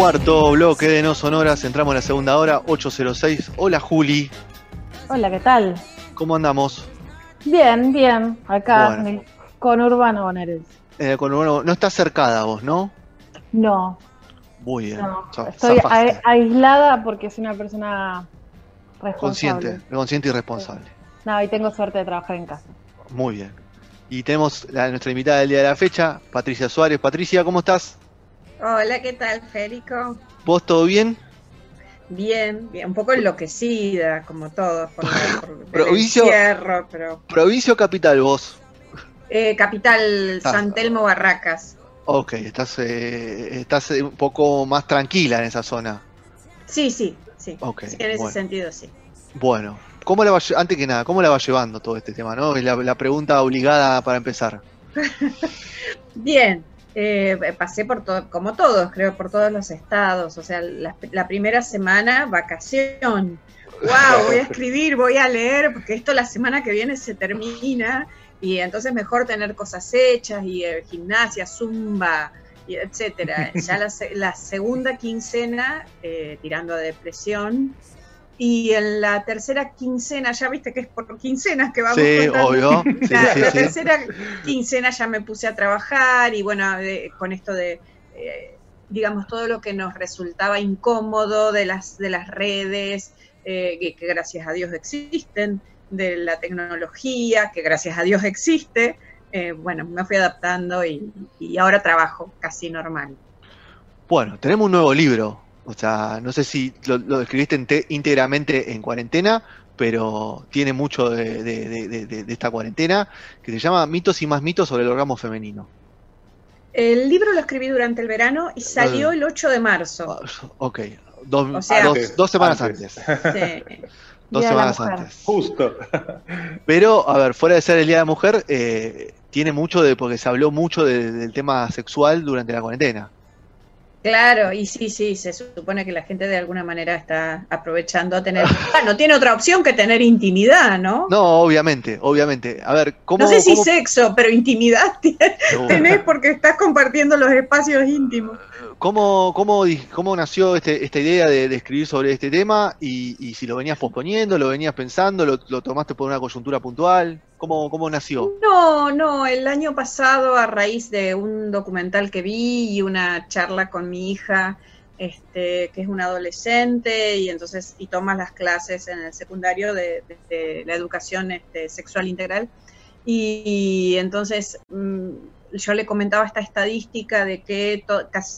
Cuarto bloque de No Sonoras, entramos en la segunda hora, 806. Hola Juli, Hola, ¿qué tal? ¿cómo andamos? Bien, bien. Acá Bueno. en el conurbano bonaerense. Eh, no estás cercada vos, ¿no? No, Muy bien. no. Estoy a- aislada porque soy una persona responsable. consciente, consciente y responsable. No, y tengo suerte de trabajar en casa. Muy bien. Y tenemos a nuestra invitada del día de la fecha, Patricia Suárez. Patricia, ¿cómo estás? Hola, ¿qué tal, Férico? ¿Vos todo bien? Bien, bien, un poco enloquecida, como todos, por, por el Provincia- encierro, pero... ¿Provincia o capital vos? Eh, capital, Ah. San Telmo, Barracas. Ok, estás, eh, estás eh, un poco más tranquila en esa zona. Sí, sí, sí. Ok, Sí, en ese sentido, sí. Bueno, ¿cómo la va, antes que nada, ¿cómo la va llevando todo este tema? ¿no? Es La, la pregunta obligada para empezar. Bien, eh, pasé por todo, como todos, creo, por todos los estados. O sea, la, la primera semana, vacación. ¡Wow! Voy a escribir, voy a leer, porque esto la semana que viene se termina. Y entonces mejor tener cosas hechas y eh, gimnasia, zumba, y etcétera. Ya la, la segunda quincena, eh, tirando a depresión. Y en la tercera quincena, ya viste que es por quincenas que vamos Sí, contando. obvio. Sí, La, sí, la sí. tercera quincena ya me puse a trabajar y bueno, de- con esto de, eh, digamos, todo lo que nos resultaba incómodo de las, de las redes, eh, que, que gracias a Dios existen, de la tecnología, que gracias a Dios existe, eh, bueno, me fui adaptando y, y ahora trabajo casi normal. Bueno, tenemos un nuevo libro. O sea, no sé si lo, lo escribiste ente- íntegramente en cuarentena, pero tiene mucho de, de- de- de- de- de esta cuarentena, que se llama Mitos y más mitos sobre el orgasmo femenino. El libro lo escribí durante el verano y salió Ah. el 8 de marzo. Ah, Ok, dos, O sea- dos- Antes, dos semanas antes. antes. Sí. Dos Día semanas antes. Justo. Pero, a ver, fuera de ser el Día de la Mujer, eh, tiene mucho de, porque se habló mucho de- del tema sexual durante la cuarentena. Claro, y sí, sí, se supone que la gente de alguna manera está aprovechando a tener, no tiene otra opción que tener intimidad, ¿no? No, obviamente, obviamente. A ver, ¿cómo... No sé si cómo- sexo, pero intimidad tenés porque estás compartiendo los espacios íntimos. ¿Cómo, cómo, cómo nació este- esta idea de, escribir sobre este tema? Y, si lo venías posponiendo, lo venías pensando, lo, tomaste por una coyuntura puntual. ¿Cómo, cómo nació? No, no, el año pasado a raíz de un documental que vi y una charla con mi hija, este, que es una adolescente y entonces y toma las clases en el secundario de, la educación este, sexual integral y, y entonces mm, yo le comentaba esta estadística de que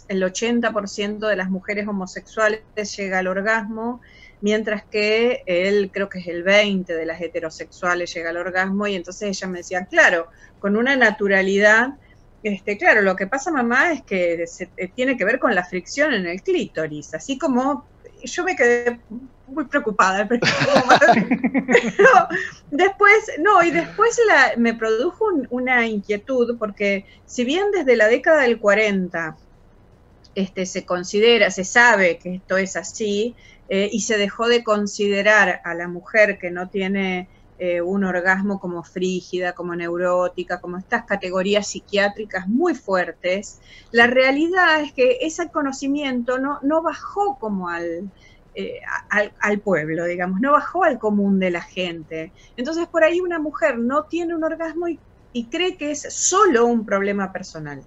el 80% de las mujeres homosexuales llega al orgasmo mientras que él creo que es el 20 de las heterosexuales llega al orgasmo y entonces ella me decía, claro, con una naturalidad, este, claro, lo que pasa mamá es que se- eh, tiene que ver con la fricción en el clítoris, así como yo me quedé muy preocupada, pero, después, no, y después la- me produjo un- una inquietud porque si bien desde la década del 40 este, se considera, se sabe que esto es así, eh, y se dejó de considerar a la mujer que no tiene eh, un orgasmo como frígida, como neurótica, como estas categorías psiquiátricas muy fuertes, la realidad es que ese conocimiento no, no bajó como al, eh, al, pueblo, digamos, no bajó al común de la gente. Entonces por ahí una mujer no tiene un orgasmo y, y cree que es solo un problema personal.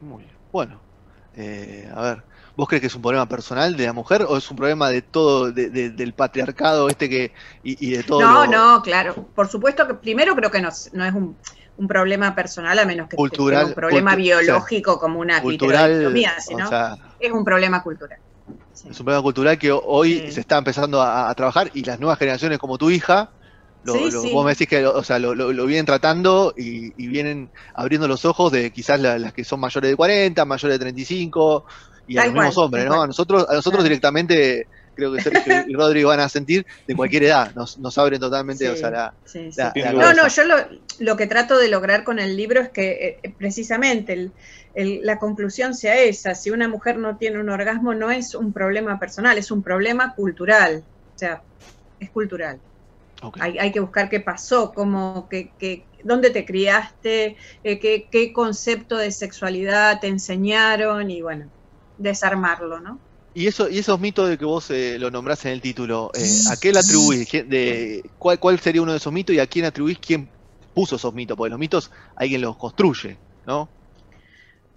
Muy bien. Bueno, eh, a ver, ¿vos crees que es un problema personal de la mujer o es un problema de todo, de- de- del patriarcado este que, y, y de todo No, lo no, claro. Por supuesto que primero creo que no, es- no es un, un problema personal, a menos que Cultural, sea un problema biológico como una cultural? clitoridectomía, O sino sea, es un problema cultural. Sí. es un problema cultural que hoy Sí. se está empezando a, a trabajar y las nuevas generaciones como tu hija Lo- Sí, lo-. Vos me decís que o sea, lo vienen tratando y, y vienen abriendo los ojos de quizás la- las que son mayores de 40, mayores de 35 y a los mismos hombres, ¿no? A nosotros, a nosotros directamente, creo que Sergio y Rodrigo van a sentir de cualquier edad, nos, nos abren totalmente, Sí. o sea, la, Sí, sí. la- Sin la duda. No, no, yo lo, lo que trato de lograr con el libro es que eh, precisamente el- el- la conclusión sea esa. Si una mujer no tiene un orgasmo, no es un problema personal, es un problema cultural. O sea, es cultural. Hay, hay que buscar qué pasó, cómo, qué, qué- dónde te criaste, eh, qué, qué concepto de sexualidad te enseñaron y bueno, desarmarlo, ¿no? Y eso, y esos mitos de que vos eh, lo nombrás en el título, eh, ¿a qué le atribuís? ¿Qué- De, cuál, ¿Cuál sería uno de esos mitos y a quién atribuís quién puso esos mitos? Porque los mitos alguien los construye, ¿no?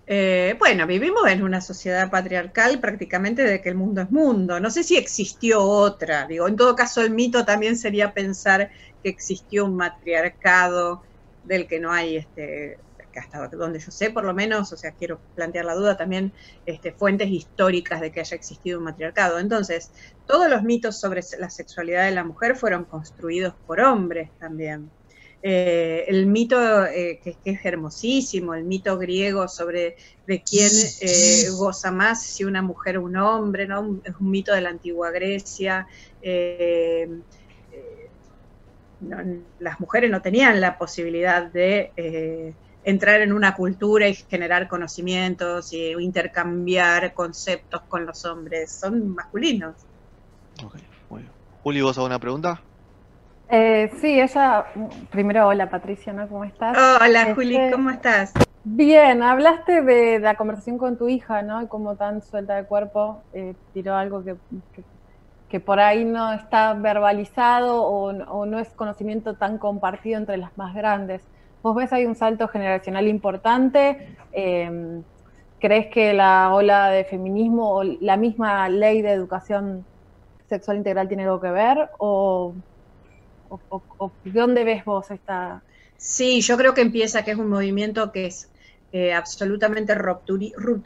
Eh, bueno, vivimos en una sociedad patriarcal prácticamente de que el mundo es mundo. No sé si existió otra. Digo, en todo caso, el mito también sería pensar que existió un matriarcado del que no hay, este, hasta donde yo sé, por lo menos, o sea, quiero plantear la duda también, este, fuentes históricas de que haya existido un matriarcado. Entonces, todos los mitos sobre la sexualidad de la mujer fueron construidos por hombres también. Eh, el mito eh, que, es hermosísimo, el mito griego sobre de quién eh, goza más, si una mujer o un hombre, ¿no? Es un mito de la antigua Grecia. las mujeres no tenían la posibilidad de entrar en una cultura y generar conocimientos y intercambiar conceptos con los hombres, son masculinos. Ok, muy bien. Juli, ¿vos alguna pregunta? Eh, sí, ella, primero, hola Patricia, ¿no? ¿Cómo estás? Hola Este- Juli, ¿cómo estás? Bien, hablaste de la conversación con tu hija, ¿no? Y cómo tan suelta de cuerpo eh, tiró algo que, que, que por ahí no está verbalizado o, o no es conocimiento tan compartido entre las más grandes. ¿Vos ves ahí un salto generacional importante? Eh, ¿Crees que la ola de feminismo o la misma ley de educación sexual integral tiene algo que ver? ¿O, dónde ves vos esta, Sí, yo creo que empieza, que es un movimiento que es absolutamente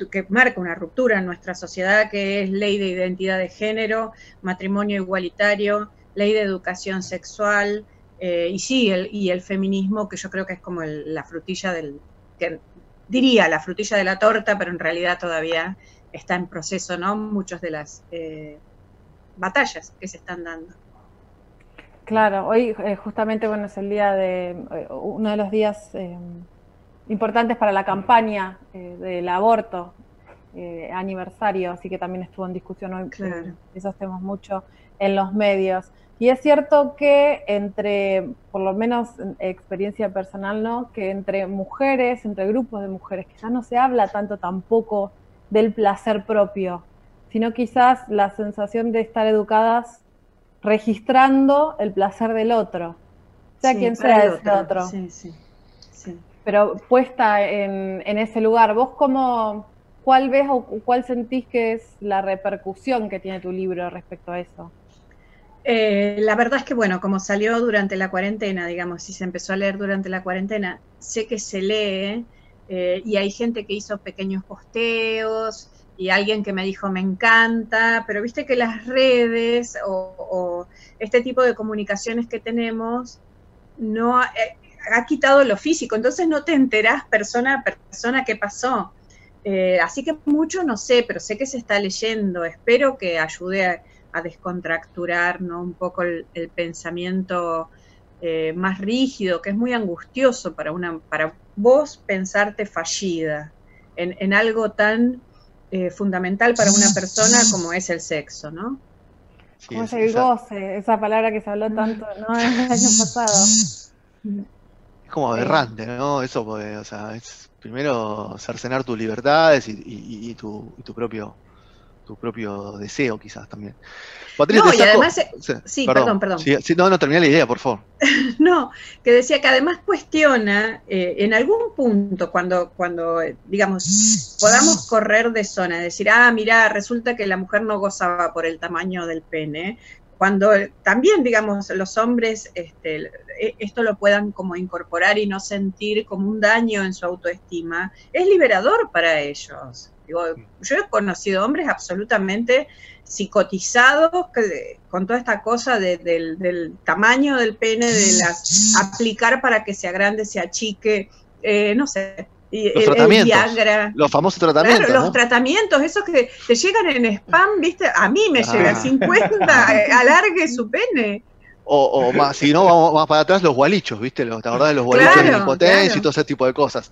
que marca una ruptura en nuestra sociedad, que es ley de identidad de género, matrimonio igualitario, ley de educación sexual, eh, y sí, el, y el feminismo, que yo creo que es como el- la frutilla del, que diría la frutilla de la torta, pero en realidad todavía está en proceso, ¿no? Muchas de las eh, batallas que se están dando. Claro, hoy eh, justamente bueno es el día de eh, uno de los días eh, importantes para la campaña del aborto aniversario, así que también estuvo en discusión hoy, Claro. esos temas mucho en los medios. Y es cierto que entre, por lo menos en experiencia personal, ¿no? Que entre mujeres, entre grupos de mujeres, que ya no se habla tanto tampoco del placer propio, sino quizás la sensación de estar educadas registrando el placer del otro, sea Sí, quien sea el ese otro, Sí, sí, sí. pero puesta en, en ese lugar. ¿Vos cómo, cuál ves o cuál sentís que es la repercusión que tiene tu libro respecto a eso? Eh, la verdad es que, bueno, como salió durante la cuarentena, digamos, si se empezó a leer durante la cuarentena, sé que se lee eh, y hay gente que hizo pequeños posteos y alguien que me dijo me encanta, pero viste que las redes o, este tipo de comunicaciones que tenemos no ha, eh, ha quitado lo físico, entonces no te enterás persona a persona qué pasó. Así que mucho no sé, pero sé que se está leyendo, espero que ayude a a descontracturar ¿no? un poco el, el pensamiento eh, más rígido, que es muy angustioso para, una, para vos pensarte fallida en, en algo tan eh, fundamental para una persona como es el sexo, ¿no? Sí, ¿Cómo es- es el esa- goce? Esa palabra que se habló tanto ¿no? el año pasado. Es como aberrante, ¿no? Eso, porque, o sea, es primero cercenar tus libertades y, y- y tu, y tu propio tu propio deseo, quizás también. Patricia, No, y además, eh, sí, perdón, perdón. Sí, sí, no, no, terminé la idea, por favor. No, que decía que además cuestiona eh, en algún punto cuando, cuando eh, digamos, podamos correr de zona, decir, ah, mira, resulta que la mujer no gozaba por el tamaño del pene, cuando eh, también, digamos, los hombres este, esto lo puedan como incorporar y no sentir como un daño en su autoestima, es liberador para ellos. Digo, yo he conocido hombres absolutamente psicotizados con toda esta cosa del, tamaño del pene, de las aplicar para que se agrande, se achique, eh, no sé. los tratamientos, los famosos tratamientos. los tratamientos, esos que te llegan en spam, ¿viste? A mí me llega llega 50, eh, alargue su pene. O, más, si no, vamos más para atrás, los gualichos, ¿viste? Los, ¿Te de los gualichos de impotencia y todo ese tipo de cosas?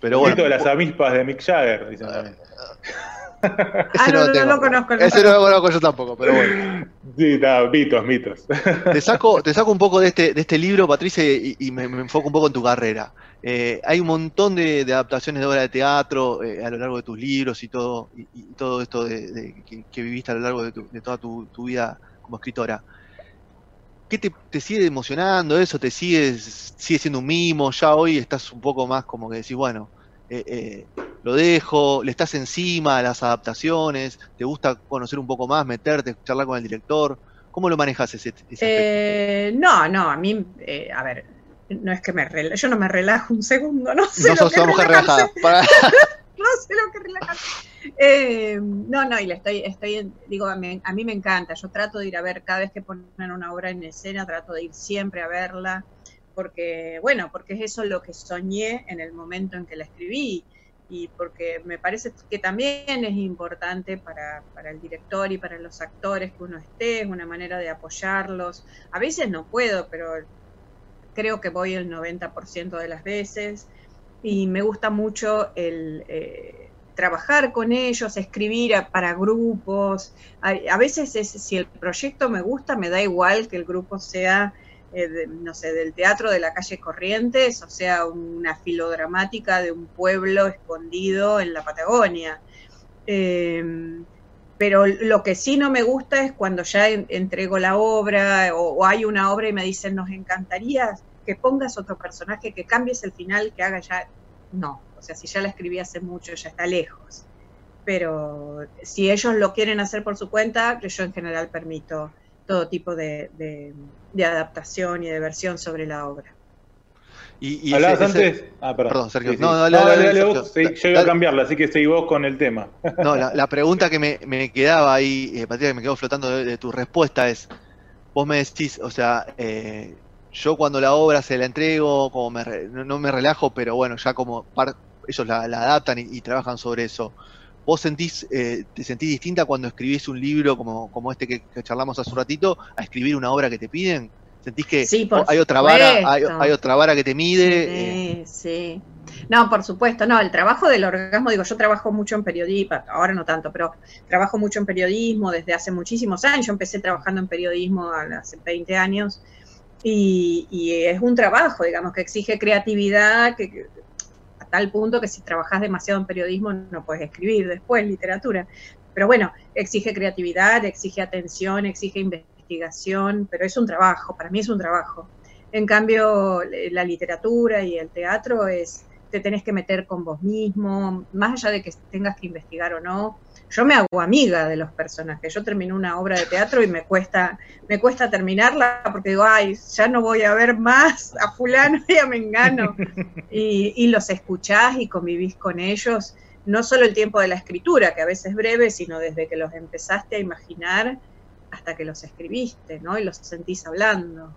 Pero bueno. de las avispas de Mick Jagger, dicen también. ah, no, no, lo conozco. Ese no lo conozco yo tampoco, pero bueno. Sí, no, mitos, mitos. Te saco, te saco un poco de este, de este libro, Patricia, y, me, enfoco un poco en tu carrera. Eh, hay un montón de, adaptaciones de obra de teatro eh, a lo largo de tus libros y todo, y, todo esto de, que, viviste a lo largo de, toda tu, vida como escritora. ¿Qué te, sigue emocionando eso? ¿Te sigue, sigue siendo un mimo? Ya hoy estás un poco más como que decís, bueno, eh, eh, lo dejo, le estás encima a las adaptaciones, te gusta conocer un poco más, meterte, charlar con el director. ¿Cómo lo manejas ese, ese eh, no, no, a mí, a ver, no es que me yo no me relajo un segundo, no sé. No sos una mujer relajada. no sé lo que. Eh, no, no, y le estoy, estoy digo, a mí, a mí, me encanta, yo trato de ir a ver cada vez que ponen una obra en escena, trato de ir siempre a verla, porque, bueno, porque es eso lo que soñé en el momento en que la escribí, y porque me parece que también es importante para, para el director y para los actores que uno esté, es una manera de apoyarlos. A veces no puedo, pero creo que voy el 90% de las veces, y me gusta mucho el... Eh, trabajar con ellos, escribir para grupos. A, veces si el proyecto me gusta, me da igual que el grupo sea, eh, no sé, del teatro de la calle Corrientes, o sea, una filodramática de un pueblo escondido en la Patagonia. Em, pero lo que sí no me gusta es cuando ya entrego la obra o, hay una obra y me dicen, nos encantaría que pongas otro personaje, que cambies el final, que haga ya... No, o sea, si ya la escribí hace mucho, ya está lejos. Pero si ellos lo quieren hacer por su cuenta, yo en general permito todo tipo de, adaptación y de versión sobre la obra. Y, ¿Hablabas antes? Ah, perdón. Sergio. No, dale, dale, vos. yo iba a cambiarla, así que seguí vos con el tema. No, la, pregunta que me, quedaba ahí, eh, Patricia, que me quedó flotando de, tu respuesta es, vos me decís, o sea, eh, yo cuando la obra se la entrego, como me, no, me relajo, pero bueno, ya como ellos la, adaptan y, trabajan sobre eso. ¿Vos sentís, eh, te sentís distinta cuando escribís un libro como, como este que, charlamos hace un ratito, a escribir una obra que te piden? ¿Sentís que hay otra vara, hay, otra vara que te mide? Sí, eh, sí. No, por supuesto, no, el trabajo del orgasmo, digo, yo trabajo mucho en periodismo, ahora no tanto, pero trabajo mucho en periodismo desde hace muchísimos años, yo empecé trabajando en periodismo hace 20 años, y, es un trabajo, digamos, que exige creatividad, que, tal punto que si trabajas demasiado en periodismo no puedes escribir después literatura. Pero bueno, exige creatividad, exige atención, exige investigación, pero es un trabajo, para mí es un trabajo. En cambio, la literatura y el teatro es, te tenés que meter con vos mismo, más allá de que tengas que investigar o no, yo me hago amiga de los personajes. Yo termino una obra de teatro y me cuesta, me cuesta terminarla porque digo, ay, ya no voy a ver más a fulano y a mengano. Y, y los escuchás y convivís con ellos, no solo el tiempo de la escritura, que a veces es breve, sino desde que los empezaste a imaginar hasta que los escribiste, ¿no? Y los sentís hablando.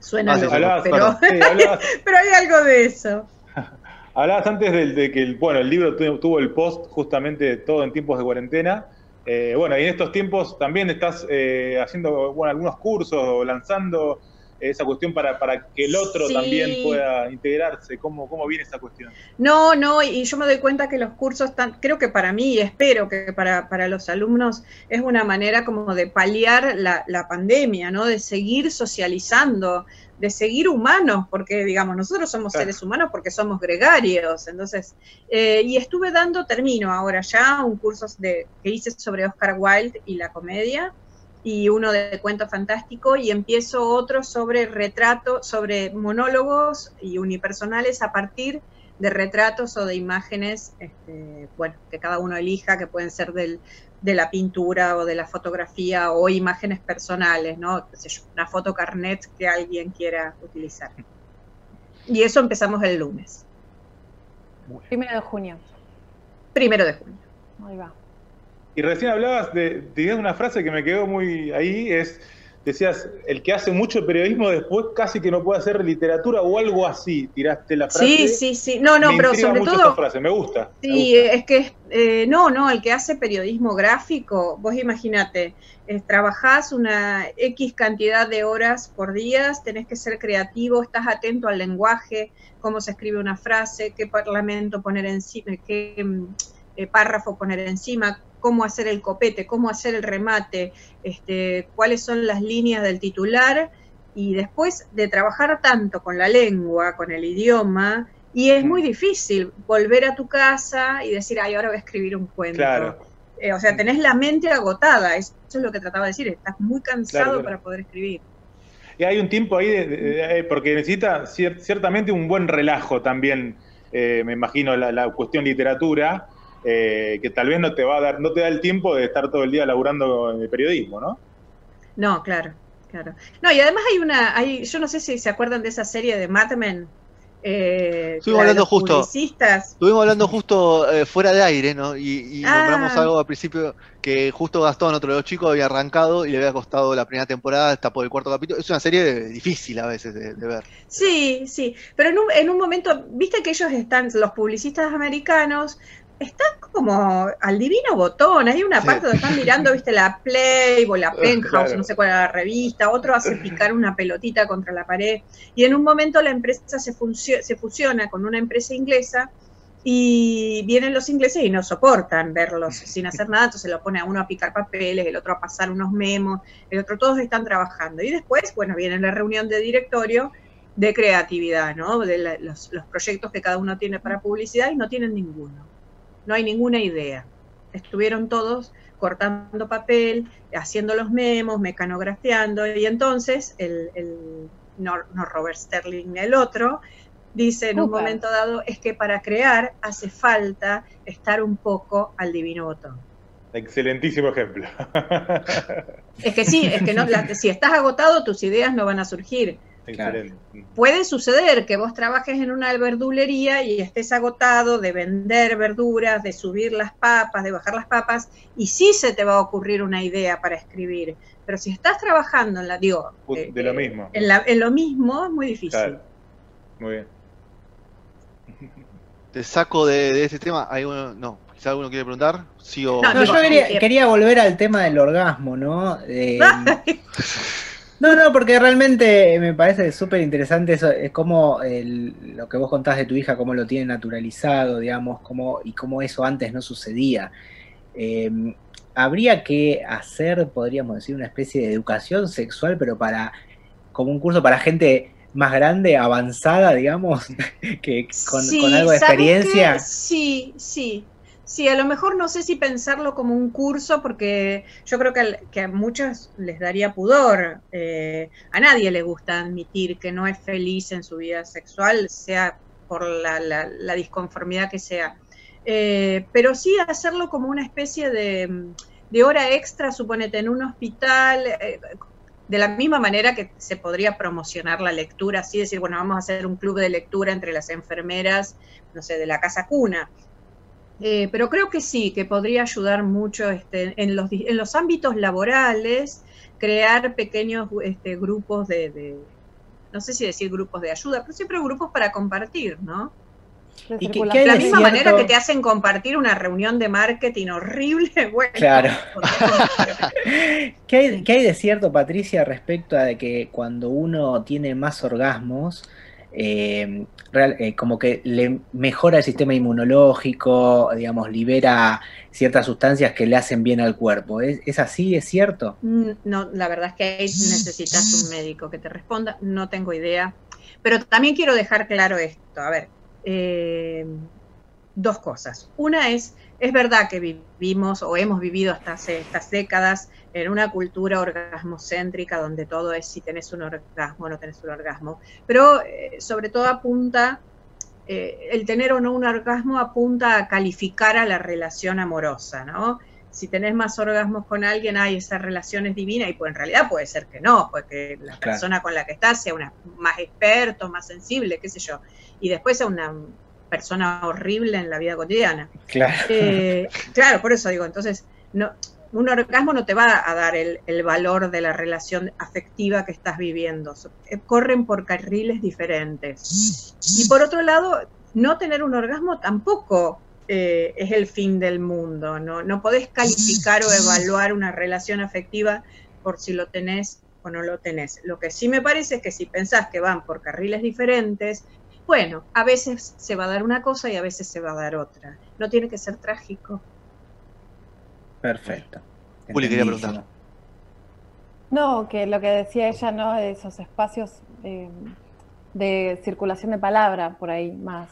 Suena loco, pero, pero hay algo de eso. Hablabas antes de, que el, bueno, el libro tuvo, el post justamente todo en tiempos de cuarentena. Eh, bueno, y en estos tiempos también estás eh, haciendo bueno, algunos cursos o lanzando esa cuestión para, para que el otro también pueda integrarse? ¿Cómo, ¿Cómo viene esa cuestión? No, no, y yo me doy cuenta que los cursos, están, creo que para mí, y espero que para, para los alumnos, es una manera como de paliar la, la pandemia, ¿no? De seguir socializando, de seguir humanos, porque digamos, nosotros somos seres humanos porque somos gregarios, entonces, eh, y estuve dando, termino ahora ya, un curso de, que hice sobre Oscar Wilde y la comedia, y uno de cuento fantástico, y empiezo otro sobre retrato, sobre monólogos y unipersonales a partir de retratos o de imágenes, este, bueno, que cada uno elija, que pueden ser del, de la pintura o de la fotografía o imágenes personales, ¿no? una foto carnet que alguien quiera utilizar. Y eso empezamos el lunes. Primero de junio. Primero de junio. Ahí va. Y recién hablabas de, tenías una frase que me quedó muy ahí, es, decías, el que hace mucho periodismo después casi que no puede hacer literatura o algo así, tiraste la frase. Sí, sí, sí. No, no, Me pero sobre mucho todo... esa frase, me gusta. me Sí, gusta. es que eh, no, no, el que hace periodismo gráfico, vos imagínate, eh, trabajás una X cantidad de horas por día, tenés que ser creativo, estás atento al lenguaje, cómo se escribe una frase, qué parlamento poner encima, qué mm, eh, párrafo poner encima, cómo hacer el copete, cómo hacer el remate, este, cuáles son las líneas del titular, y después de trabajar tanto con la lengua, con el idioma, y es muy difícil volver a tu casa y decir, ay, ahora voy a escribir un cuento. Claro. Eh, o sea, tenés la mente agotada, eso es lo que trataba de decir, estás muy cansado Claro, claro. para poder escribir. Y hay un tiempo ahí, de- de- de- porque necesita cier- ciertamente un buen relajo también, eh, me imagino, la, la cuestión literatura, eh, que tal vez no te va a dar, no te da el tiempo de estar todo el día laburando en el periodismo, ¿no? No, claro, claro. No, y además hay una, hay, yo no sé si se acuerdan de esa serie de Mad Men. Eh, Estuvimos hablando los justo. publicistas. Estuvimos hablando justo eh, fuera de aire, ¿no? Y, y Ah. nombramos algo al principio que justo Gastón, otro de los chicos, había arrancado y le había costado la primera temporada, está por el cuarto capítulo. Es una serie difícil a veces de, de ver. Sí, sí, pero en un, en un momento, viste que ellos están, los publicistas americanos, están como al divino botón. Hay una Sí. parte donde están mirando, viste, la Playboy, la Penthouse, Claro. no sé cuál era la revista, otro hace picar una pelotita contra la pared. Y en un momento la empresa se, se fusiona con una empresa inglesa y vienen los ingleses y no soportan verlos sin hacer nada, entonces lo pone a uno a picar papeles, el otro a pasar unos memos, el otro, todos están trabajando. Y después, bueno, viene la reunión de directorio de creatividad, ¿no? De la- los, los proyectos que cada uno tiene para publicidad y no tienen ninguno. No hay ninguna idea. Estuvieron todos cortando papel, haciendo los memos, mecanografiando, y entonces el, el- no, no Robert Sterling, el otro, dice en un momento dado, es que para crear hace falta estar un poco al divino botón. Excelentísimo ejemplo. Es que sí, es que no, la- si estás agotado, tus ideas no van a surgir. Puede suceder que vos trabajes en una verdulería y estés agotado de vender verduras, de subir las papas, de bajar las papas, y sí se te va a ocurrir una idea para escribir. Pero si estás trabajando en la, digo, eh, De lo eh, mismo. En, la- en lo mismo es muy difícil. Claro. Muy bien. Te saco de, de este tema. ¿Hay uno? No, quizá alguno quiere preguntar. Sí o No, No, yo quería, eh, quería volver al tema del orgasmo, ¿no? Eh, no, no, porque realmente me parece súper interesante eso, es como el- lo que vos contás de tu hija, cómo lo tiene naturalizado, digamos, cómo, y cómo eso antes no sucedía. Eh, habría que hacer, podríamos decir, una especie de educación sexual, pero para, como un curso para gente más grande, avanzada, digamos, que con, Sí, con algo de ¿sabes experiencia. qué? Sí, sí. Sí, a lo mejor no sé si pensarlo como un curso, porque yo creo que, al- que a muchos les daría pudor. Eh, a nadie le gusta admitir que no es feliz en su vida sexual, sea por la, la- la disconformidad que sea. Eh, pero sí hacerlo como una especie de, hora extra, suponete, en un hospital, eh, de la misma manera que se podría promocionar la lectura, así decir, bueno, vamos a hacer un club de lectura entre las enfermeras, no sé, de la casa cuna. Eh, pero creo que sí, que podría ayudar mucho este, en, los, en los ámbitos laborales, crear pequeños este, grupos de, de- no sé si decir grupos de ayuda, pero siempre grupos para compartir, ¿no? De ¿Y qué- circulación. qué hay De la misma cierto? manera que te hacen compartir una reunión de marketing horrible, bueno. Claro. ¿Qué hay, qué hay de cierto, Patricia, respecto a de que cuando uno tiene más orgasmos, eh, real- eh, como que le mejora el sistema inmunológico, digamos, libera ciertas sustancias que le hacen bien al cuerpo? ¿Es, así? ¿Es cierto? Mm, No, la verdad es que necesitas un médico que te responda, no tengo idea. Pero también quiero dejar claro esto, a ver, eh, dos cosas. Una es, es verdad que vivimos o hemos vivido hasta hace estas décadas en una cultura orgasmocéntrica donde todo es si tenés un orgasmo o no tenés un orgasmo, pero eh, sobre todo apunta, eh, el tener o no un orgasmo apunta a calificar a la relación amorosa, ¿no? si tenés más orgasmos con alguien, ay, esa relación es divina, y pues en realidad puede ser que no, porque la Claro. persona con la que estás sea una más experto, más sensible, qué sé yo, y después sea una persona horrible en la vida cotidiana. Claro. Eh, claro, por eso digo, entonces, no, un orgasmo no te va a dar el, valor de la relación afectiva que estás viviendo. Eh, Corren por carriles diferentes. Y por otro lado, no tener un orgasmo tampoco eh, es el fin del mundo. ¿no? no podés calificar o evaluar una relación afectiva por si lo tenés o no lo tenés. Lo que sí me parece es que si pensás que van por carriles diferentes, bueno, a veces se va a dar una cosa y a veces se va a dar otra. No tiene que ser trágico. Perfecto. Juli quería preguntar. No, que lo que decía ella, ¿no? Esos espacios eh, de circulación de palabra por ahí más,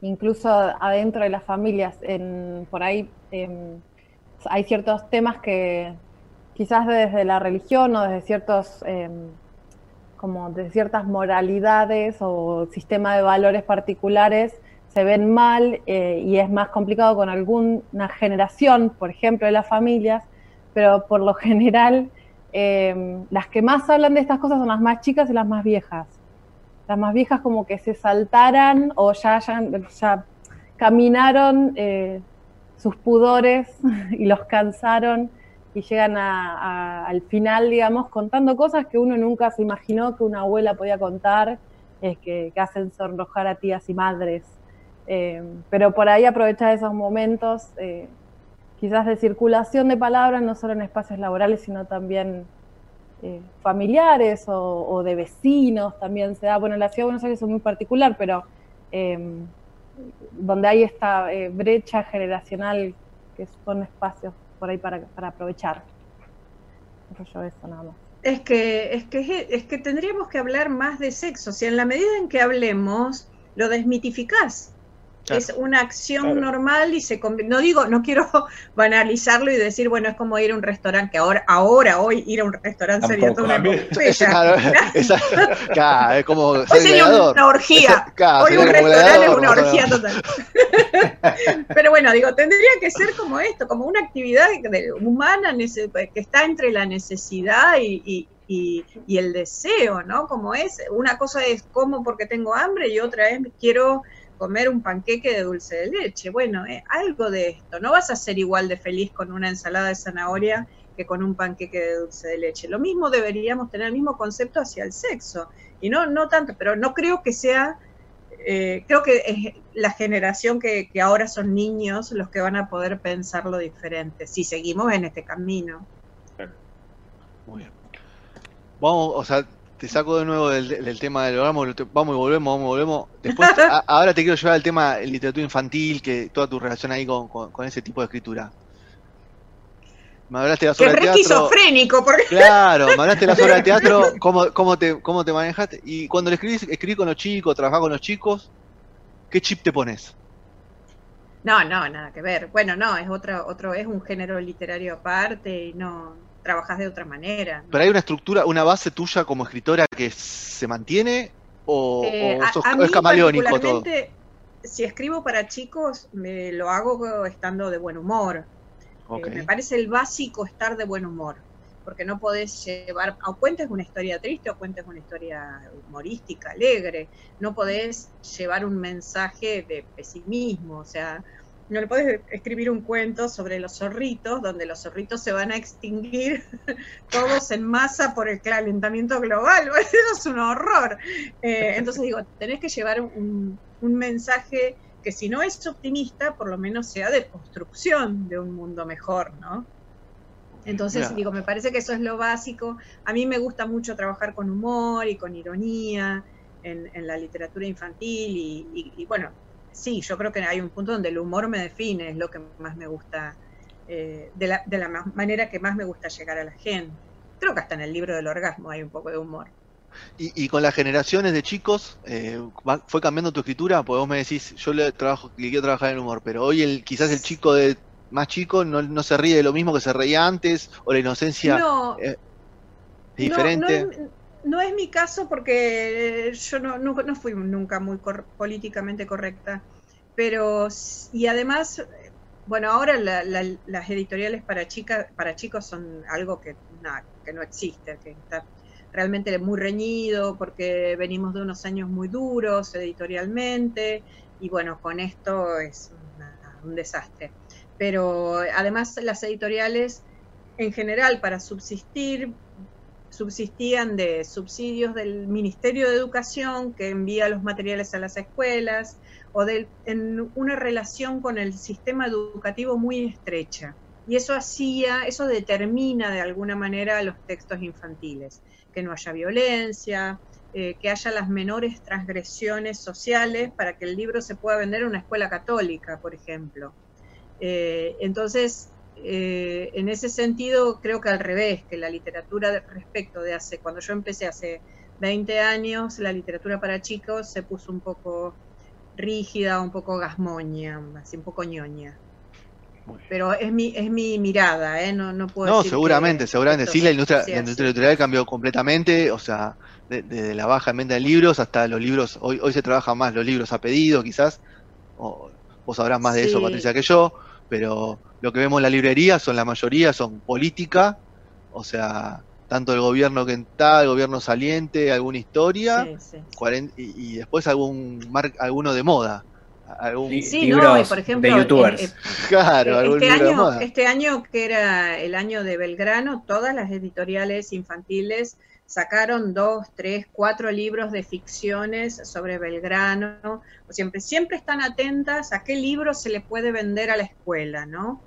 incluso adentro de las familias, en, por ahí em, hay ciertos temas que quizás desde la religión o desde ciertos em, como de ciertas moralidades o sistema de valores particulares se ven mal eh, y es más complicado con alguna generación, por ejemplo, de las familias, pero por lo general eh, las que más hablan de estas cosas son las más chicas y las más viejas. Las más viejas como que se saltaran o ya, ya, ya caminaron eh, sus pudores y los cansaron y llegan al final, digamos, contando cosas que uno nunca se imaginó que una abuela podía contar, eh, que, que hacen sonrojar a tías y madres. Eh, pero por ahí aprovechar esos momentos, eh, quizás de circulación de palabras, no solo en espacios laborales, sino también eh, familiares o, de vecinos, también se da. Bueno, en la ciudad de Buenos Aires es muy particular, pero eh, donde hay esta eh, brecha generacional, que son espacios por ahí para, aprovechar. Es que, es, que, es que tendríamos que hablar más de sexo. Si en la medida en que hablemos, lo desmitificás. Claro. Es una acción Claro. normal y se no digo, no quiero banalizarlo y decir, bueno, es como ir a un restaurante, que ahora, ahora hoy ir a un restaurante sería toda una. Claro, esa- claro, es como Hoy ser sería gladiador. una orgía. Claro, Hoy un restaurante es una orgía total. Pero bueno, digo, tendría que ser como esto, como una actividad de- humana que está entre la necesidad y, y- y- y el deseo, ¿no? Como es, una cosa es como porque tengo hambre y otra es quiero comer un panqueque de dulce de leche. Bueno, eh, algo de esto. No vas a ser igual de feliz con una ensalada de zanahoria que con un panqueque de dulce de leche. Lo mismo deberíamos tener el mismo concepto hacia el sexo. Y no, no tanto, pero no creo que sea eh, creo que es la generación que, que ahora son niños los que van a poder pensarlo diferente, si seguimos en este camino. Muy bien. Vamos, o sea, te saco de nuevo del, del tema del orgasmo, vamos y volvemos, vamos y volvemos. Después, a- ahora te quiero llevar al tema de literatura infantil, que toda tu relación ahí con, con- con ese tipo de escritura. Me hablaste de las obras de teatro. esquizofrénico, porque Claro, me hablaste de las obras de teatro, cómo, cómo, te, cómo te manejaste. Y cuando le escribís, escribís con los chicos, trabajás con los chicos, ¿qué chip te pones? no, no, nada que ver. Bueno, no, es otro, otro, es un género literario aparte y no trabajas de otra manera. ¿Pero hay una estructura, una base tuya como escritora que se mantiene? ¿O, Eh, o a- sos- a o mí es camaleónico todo? Si escribo para chicos, me lo hago estando de buen humor. Eh, me parece el básico estar de buen humor, porque no podés llevar, o cuentes una historia triste o cuentes una historia humorística, alegre, no podés llevar un mensaje de pesimismo, o sea, no le podés escribir un cuento sobre los zorritos, donde los zorritos se van a extinguir todos en masa por el calentamiento global, eso es un horror. Eh, entonces digo, tenés que llevar un, un mensaje que si no es optimista, por lo menos sea de construcción de un mundo mejor, ¿no? Entonces, digo, me parece que eso es lo básico. A mí me gusta mucho trabajar con humor y con ironía en, en la literatura infantil y, y- y, bueno, sí, yo creo que hay un punto donde el humor me define, es lo que más me gusta, eh, de, la, de la ma- manera que más me gusta llegar a la gente. Creo que hasta en el libro del orgasmo hay un poco de humor. Y, y con las generaciones de chicos, eh, ¿fue cambiando tu escritura? Porque vos me decís, yo le, trabajo, le quiero trabajar en el humor, pero hoy el, quizás el chico de más chico no, no se ríe de lo mismo que se reía antes, o la inocencia No, eh, diferente. No, no es mi caso porque eh, yo no, no fui nunca muy cor- políticamente correcta, pero y además, bueno, ahora la- la- las editoriales para chicas, para chicos son algo que, que no existe, que está realmente muy reñido porque venimos de unos años muy duros editorialmente y bueno, con esto es un desastre. Pero además las editoriales en general para subsistir subsistían de subsidios del Ministerio de Educación que envía los materiales a las escuelas o de, en una relación con el sistema educativo muy estrecha. Y eso hacía, eso determina de alguna manera los textos infantiles, que no haya violencia, eh, que haya las menores transgresiones sociales para que el libro se pueda vender en una escuela católica, por ejemplo. Eh, entonces, eh, en ese sentido, creo que al revés, que la literatura respecto de hace, cuando yo empecé hace 20 años, la literatura para chicos se puso un poco rígida, un poco gasmoña, así un poco ñoña. Pero es mi, es mi mirada, ¿eh? no, no puedo No, seguramente, seguramente. Sí, la industria, la industria editorial cambió completamente, o sea, desde la baja en venta de libros hasta los libros, hoy, hoy se trabajan más los libros a pedido, quizás, o, vos sabrás más de eso, Patricia, que yo, pero lo que vemos en la librería son la mayoría, son política, o sea, tanto el gobierno que está, el gobierno saliente, alguna historia, y, después algún mar, alguno de moda sí, no, por ejemplo, de youtubers. claro, este año, este año que era el año de Belgrano, todas las editoriales infantiles sacaron dos, tres, cuatro libros de ficciones sobre Belgrano. Siempre, siempre están atentas a qué libro se le puede vender a la escuela, ¿no?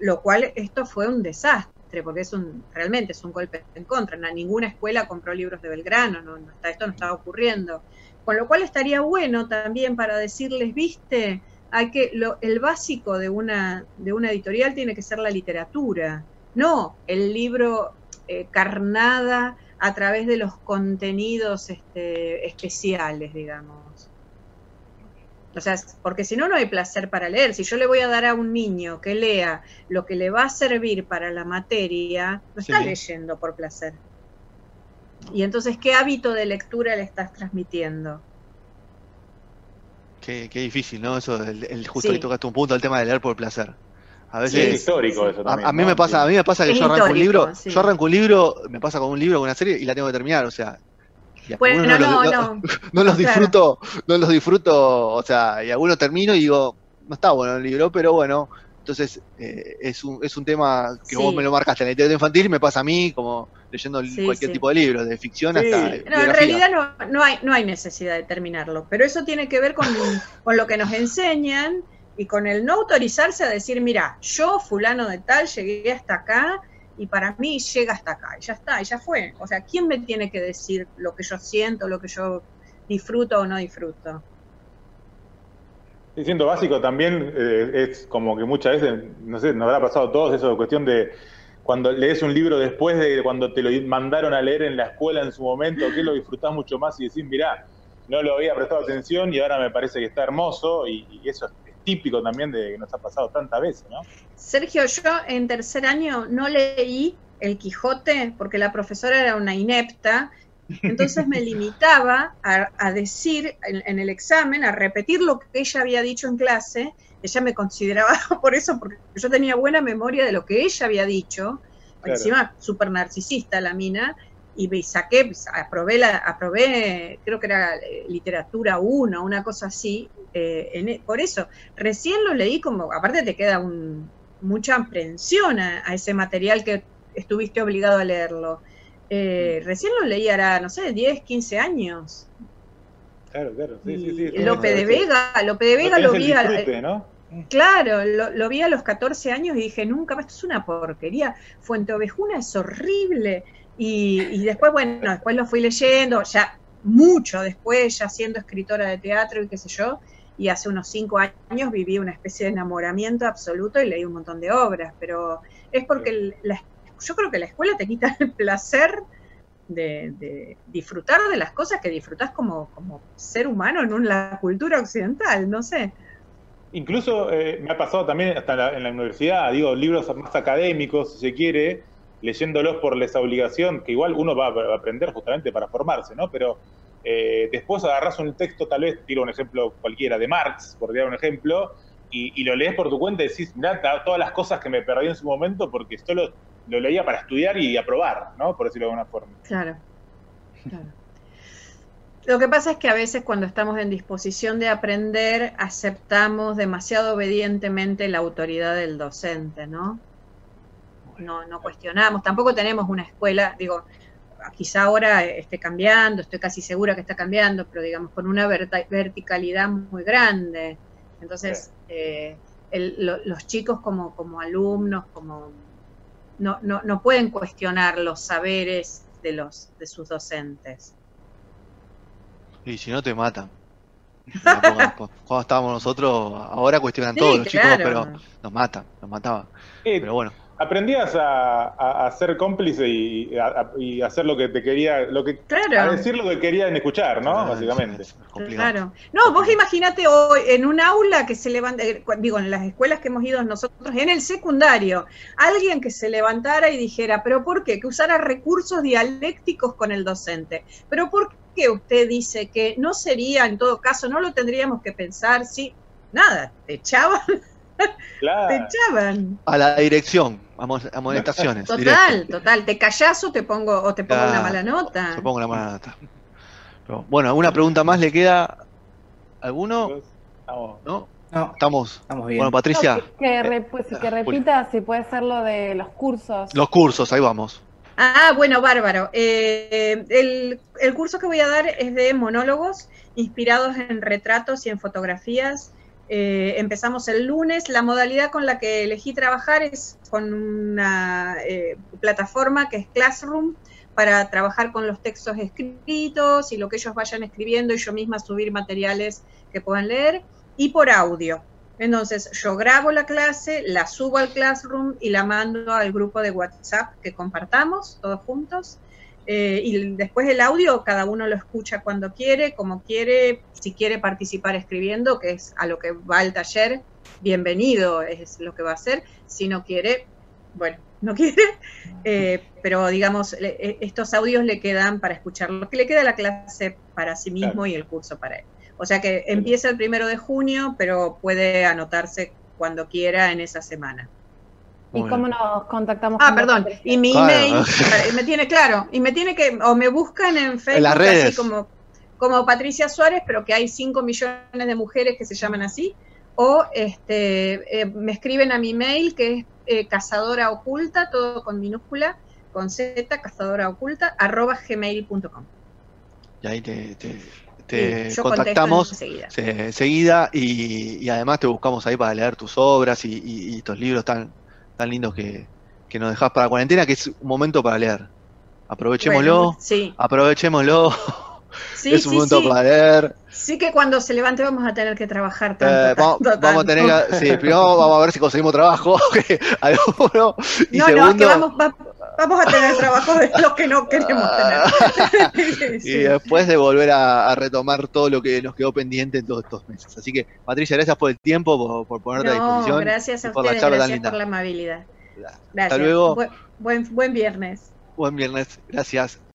Lo cual esto fue un desastre, porque es un, realmente es un golpe en contra. ninguna escuela compró libros de Belgrano, no, esto no estaba ocurriendo. Con lo cual estaría bueno también para decirles, viste, hay que lo, el básico de una, de una editorial tiene que ser la literatura, no el libro eh, carnada a través de los contenidos este, especiales, digamos. O sea, porque si no, no hay placer para leer. Si yo le voy a dar a un niño que lea lo que le va a servir para la materia, no está leyendo por placer. Y entonces, ¿qué hábito de lectura le estás transmitiendo? Qué, difícil, ¿no? Eso, el, justo que tocaste un punto, el tema de leer por placer. A veces es histórico eso también. A, mí me pasa, a mí me pasa que yo arranco un libro, yo arranco un libro, me pasa con un libro, con una serie y la tengo que terminar, o sea, bueno, no, no, no, no, los disfruto, no los disfruto, o sea, y algunos termino y digo, no está bueno el libro, pero bueno, entonces eh, es, un, es un tema que vos me lo marcaste. En la literatura infantil y me pasa a mí, como leyendo cualquier tipo de libro, de ficción hasta. No, en realidad no, no, hay, no hay necesidad de terminarlo, pero eso tiene que ver con, con lo que nos enseñan y con el no autorizarse a decir, mira, yo, fulano de tal, llegué hasta acá y para mí llega hasta acá, y ya está, y ya fue. O sea, ¿quién me tiene que decir lo que yo siento, lo que yo disfruto o no disfruto? siendo básico también eh, es como que muchas veces, no sé, nos habrá pasado todos eso cuestión de cuando lees un libro después de cuando te lo mandaron a leer en la escuela en su momento, que lo disfrutás mucho más y decís, mirá, no lo había prestado atención y ahora me parece que está hermoso y, eso es típico también de que nos ha pasado tantas veces, ¿no? Sergio, yo en tercer año no leí El Quijote porque la profesora era una inepta, entonces me limitaba a, decir en, el examen, a repetir lo que ella había dicho en clase. Ella me consideraba por eso, porque yo tenía buena memoria de lo que ella había dicho, encima súper narcisista la mina, y me saqué, aprobé, la, aprobé, creo que era eh, literatura 1, una cosa así, eh, e, por eso, recién lo leí como, aparte te queda un, mucha aprensión a, ese material que estuviste obligado a leerlo. Eh, mm. recién lo leí ahora, no sé, 10, 15 años. Claro, claro, sí, sí, sí. Lope de Vega, Lope de Vega lo, vi a, Claro, lo, vi a los 14 años y dije, nunca más, esto es una porquería. Fuente Ovejuna es horrible. Y, después, bueno, después lo fui leyendo, ya mucho después, ya siendo escritora de teatro y qué sé yo, y hace unos cinco años viví una especie de enamoramiento absoluto y leí un montón de obras, pero es porque yo creo que la escuela te quita el placer de, disfrutar de las cosas que disfrutas como, como ser humano en una cultura occidental, no sé. Incluso eh, me ha pasado también hasta en la universidad, digo, libros más académicos, si se quiere, leyéndolos por esa obligación, que igual uno va a aprender justamente para formarse, ¿no? Pero eh, después agarras un texto, tal vez, tiro un ejemplo cualquiera, de Marx, por dar un ejemplo, y, lo lees por tu cuenta y decís, mirá, todas las cosas que me perdí en su momento porque solo lo leía para estudiar y aprobar, ¿no? Por decirlo de alguna forma. Claro, claro. Lo que pasa es que a veces cuando estamos en disposición de aprender, aceptamos demasiado obedientemente la autoridad del docente, ¿no? No, no cuestionamos, tampoco tenemos una escuela, digo, quizá ahora esté cambiando, estoy casi segura que está cambiando, pero digamos con una verticalidad muy grande. Entonces, eh, el- lo- los chicos como, como alumnos, como no, no, no pueden cuestionar los saberes de los de sus docentes. Y si no te matan. Cuando estábamos nosotros, ahora cuestionan Sí, todos los chicos, pero nos matan, nos mataban. Eh, Pero bueno, aprendías a, a- a ser cómplice y a, a- y hacer lo que te quería, lo que, Claro. a decir lo que querían escuchar, ¿no? Básicamente. es. Claro. No, vos imagínate hoy en un aula que se levanta, eh, digo, en las escuelas que hemos ido nosotros, en el secundario, alguien que se levantara y dijera, pero ¿por qué? Que usara recursos dialécticos con el docente. Pero ¿por qué usted dice que no sería, en todo caso, no lo tendríamos que pensar? Sí, nada, te echaban, te echaban. A la dirección, amonestaciones. Total, directo. total, te callás o te pongo, o te pongo una mala nota. Se pongo la mala nota. Pero, bueno, ¿alguna pregunta más le queda? ¿Alguno? ¿No? No, Estamos. estamos bien. Bueno, Patricia, No, que, que re- pues, que repita si puede ser lo de los cursos. los cursos, ahí vamos. Ah, bueno, bárbaro. Eh, el, el curso que voy a dar es de monólogos inspirados en retratos y en fotografías. Eh, empezamos el lunes. La modalidad con la que elegí trabajar es con una eh, plataforma que es Classroom para trabajar con los textos escritos y lo que ellos vayan escribiendo y yo misma subir materiales que puedan leer y por audio. Entonces yo grabo la clase, la subo al Classroom y la mando al grupo de WhatsApp que compartamos todos juntos. Eh, y después el audio cada uno lo escucha cuando quiere, como quiere, si quiere participar escribiendo, que es a lo que va el taller, bienvenido es lo que va a hacer. Si no quiere, bueno, no quiere, eh, pero digamos, le- eh, estos audios le quedan para escuchar lo que le queda la clase para sí mismo Claro. y el curso para él. O sea que empieza el primero de junio, pero puede anotarse cuando quiera en esa semana. ¿Y Muy cómo bien. nos contactamos? Ah, con perdón. Y mi Claro. email, eh, me tiene claro, y me tiene que, o me buscan en Facebook, las redes. así como, como Patricia Suárez, pero que hay 5 millones de mujeres que se llaman así, o este, eh, me escriben a mi mail, que es eh, cazadora oculta, todo con minúscula, con Z, cazadora oculta, arroba gmail.com. Y ahí te, te- te Sí, contactamos enseguida. se- enseguida y, y además te buscamos ahí para leer tus obras y, y- y estos libros tan, tan lindos que, que nos dejás para la cuarentena, que es un momento para leer. Aprovechémoslo, Bueno, sí, aprovechémoslo, sí, es un sí, momento sí. para leer. Sí que cuando se levante vamos a tener que trabajar Eh, tanto, vamos, tanto, a tener que, sí, primero vamos a ver si conseguimos trabajo, que alguno, y no, segundo, no, que vamos, va- vamos a tener trabajo de los que no queremos tener. y después de volver a, a retomar todo lo que nos quedó pendiente en todos estos meses. Así que, Patricia, gracias por el tiempo, por, por ponerte a disposición. gracias a la ustedes, charla tan gracias linda. por la amabilidad. Gracias. luego. Bu- buen, buen viernes. Buen viernes, gracias.